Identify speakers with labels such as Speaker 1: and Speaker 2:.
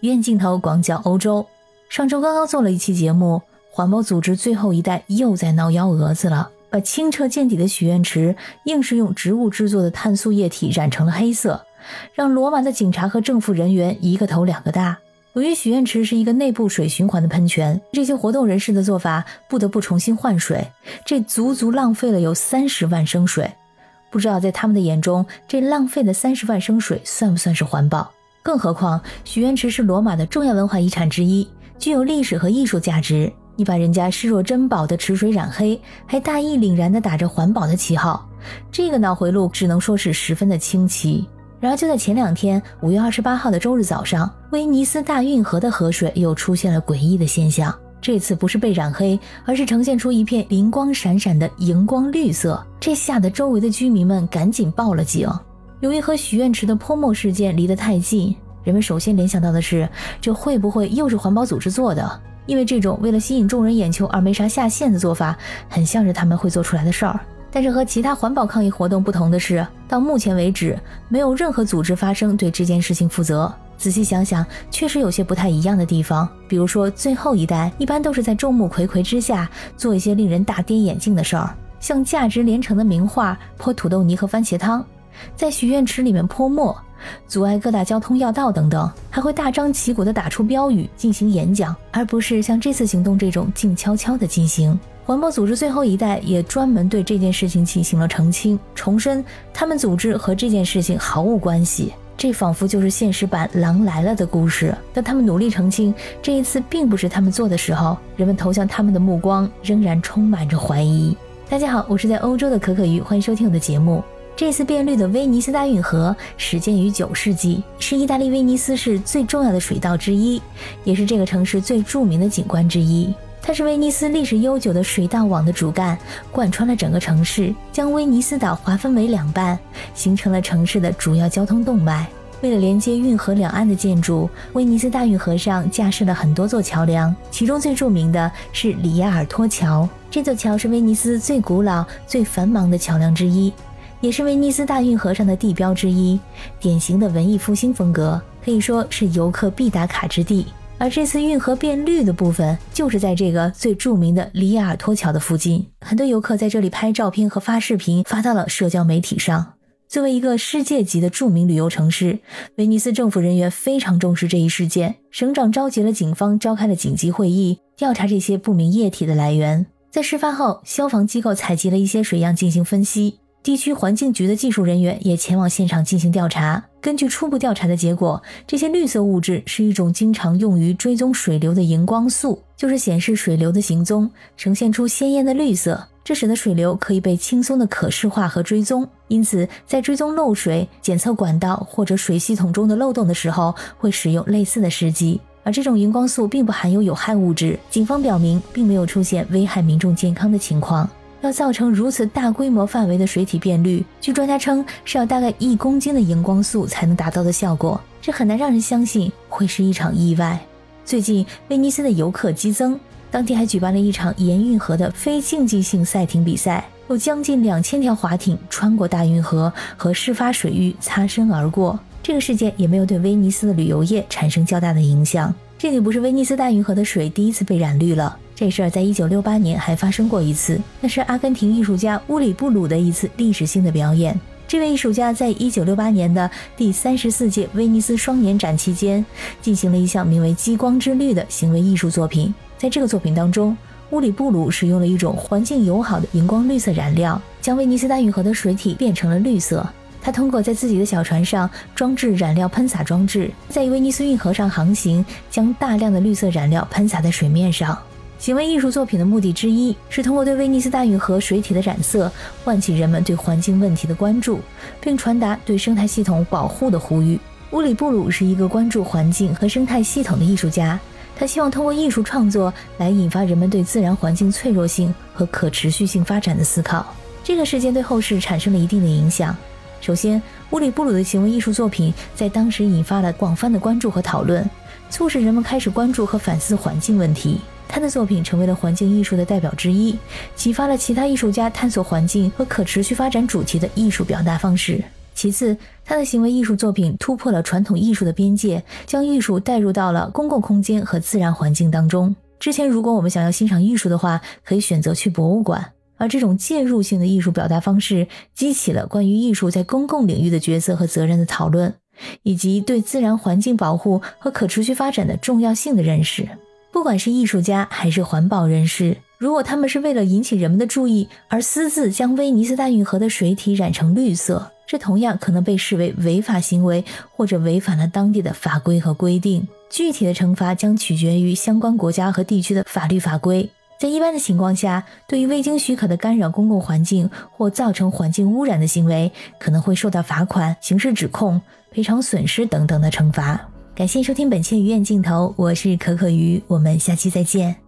Speaker 1: 远镜头广角欧洲。上周刚刚做了一期节目，环保组织最后一代又在闹幺蛾子了，把清澈见底的许愿池硬是用植物制作的碳素液体染成了黑色，让罗马的警察和政府人员一个头两个大。由于许愿池是一个内部水循环的喷泉，这些活动人士的做法不得不重新换水，这足足浪费了有三十万升水。不知道在他们的眼中，这浪费的三十万升水算不算是环保？更何况许愿池是罗马的重要文化遗产之一，具有历史和艺术价值。你把人家视若珍宝的池水染黑，还大义凛然地打着环保的旗号，这个脑回路只能说是十分的清奇。然而就在前两天，五月二十八号的周日早上，威尼斯大运河的河水又出现了诡异的现象。这次不是被染黑，而是呈现出一片灵光闪闪的荧光绿色，这吓得周围的居民们赶紧报了警。由于和许愿池的泼墨事件离得太近，人们首先联想到的是，这会不会又是环保组织做的？因为这种为了吸引众人眼球而没啥下限的做法，很像是他们会做出来的事儿。但是和其他环保抗议活动不同的是，到目前为止，没有任何组织发声对这件事情负责。仔细想想，确实有些不太一样的地方。比如说，最后一代一般都是在众目睽睽之下做一些令人大跌眼镜的事儿，像价值连城的名画、泼土豆泥和番茄汤，在许愿池里面泼墨，阻碍各大交通要道等等，还会大张旗鼓地打出标语进行演讲，而不是像这次行动这种静悄悄地进行。环保组织最后一代也专门对这件事情进行了澄清，重申他们组织和这件事情毫无关系。这仿佛就是现实版《狼来了》的故事。当他们努力澄清这一次并不是他们做的时候，人们投向他们的目光仍然充满着怀疑。大家好，我是在欧洲的可可鱼，欢迎收听我的节目。这次变绿的威尼斯大运河始建于九世纪，是意大利威尼斯市最重要的水道之一，也是这个城市最著名的景观之一。它是威尼斯历史悠久的水道网的主干，贯穿了整个城市，将威尼斯岛划分为两半，形成了城市的主要交通动脉。为了连接运河两岸的建筑，威尼斯大运河上架设了很多座桥梁，其中最著名的是里亚尔托桥。这座桥是威尼斯最古老、最繁忙的桥梁之一，也是威尼斯大运河上的地标之一，典型的文艺复兴风格，可以说是游客必打卡之地。而这次运河变绿的部分，就是在这个最著名的里亚尔托桥的附近。很多游客在这里拍照片和发视频，发到了社交媒体上。作为一个世界级的著名旅游城市，威尼斯政府人员非常重视这一事件。省长召集了警方，召开了紧急会议，调查这些不明液体的来源。在事发后，消防机构采集了一些水样进行分析。地区环境局的技术人员也前往现场进行调查。根据初步调查的结果，这些绿色物质是一种经常用于追踪水流的荧光素，就是显示水流的行踪，呈现出鲜艳的绿色。这使得水流可以被轻松的可视化和追踪。因此，在追踪漏水、检测管道或者水系统中的漏洞的时候，会使用类似的试剂。而这种荧光素并不含有有害物质，警方表明并没有出现危害民众健康的情况。要造成如此大规模范围的水体变绿，据专家称是要大概一公斤的荧光素才能达到的效果，这很难让人相信会是一场意外。最近，威尼斯的游客激增，当地还举办了一场沿运河的非竞技性赛艇比赛，有将近两千条划艇穿过大运河和事发水域擦身而过。这个事件也没有对威尼斯的旅游业产生较大的影响。这里不是威尼斯大运河的水第一次被染绿了。这事儿在一九六八年还发生过一次，那是阿根廷艺术家乌里布鲁的一次历史性的表演。这位艺术家在一九六八年的第三十四届威尼斯双年展期间，进行了一项名为“激光之绿”的行为艺术作品。在这个作品当中，乌里布鲁使用了一种环境友好的荧光绿色染料，将威尼斯大运河的水体变成了绿色。他通过在自己的小船上装置染料喷洒装置，在威尼斯运河上航行，将大量的绿色染料喷洒在水面上。行为艺术作品的目的之一是通过对威尼斯大运河水体的染色，唤起人们对环境问题的关注，并传达对生态系统保护的呼吁。乌里布鲁是一个关注环境和生态系统的艺术家，他希望通过艺术创作来引发人们对自然环境脆弱性和可持续性发展的思考。这个事件对后世产生了一定的影响。首先，乌里布鲁的行为艺术作品在当时引发了广泛的关注和讨论，促使人们开始关注和反思环境问题。他的作品成为了环境艺术的代表之一，启发了其他艺术家探索环境和可持续发展主题的艺术表达方式。其次，他的行为艺术作品突破了传统艺术的边界，将艺术带入到了公共空间和自然环境当中。之前，如果我们想要欣赏艺术的话，可以选择去博物馆。而这种介入性的艺术表达方式，激起了关于艺术在公共领域的角色和责任的讨论，以及对自然环境保护和可持续发展的重要性的认识。不管是艺术家还是环保人士，如果他们是为了引起人们的注意而私自将威尼斯大运河的水体染成绿色，这同样可能被视为违法行为，或者违反了当地的法规和规定。具体的惩罚将取决于相关国家和地区的法律法规。在一般的情况下，对于未经许可的干扰公共环境或造成环境污染的行为，可能会受到罚款、刑事指控、赔偿损失等等的惩罚。感谢收听本期鱼眼镜头，我是可可鱼，我们下期再见。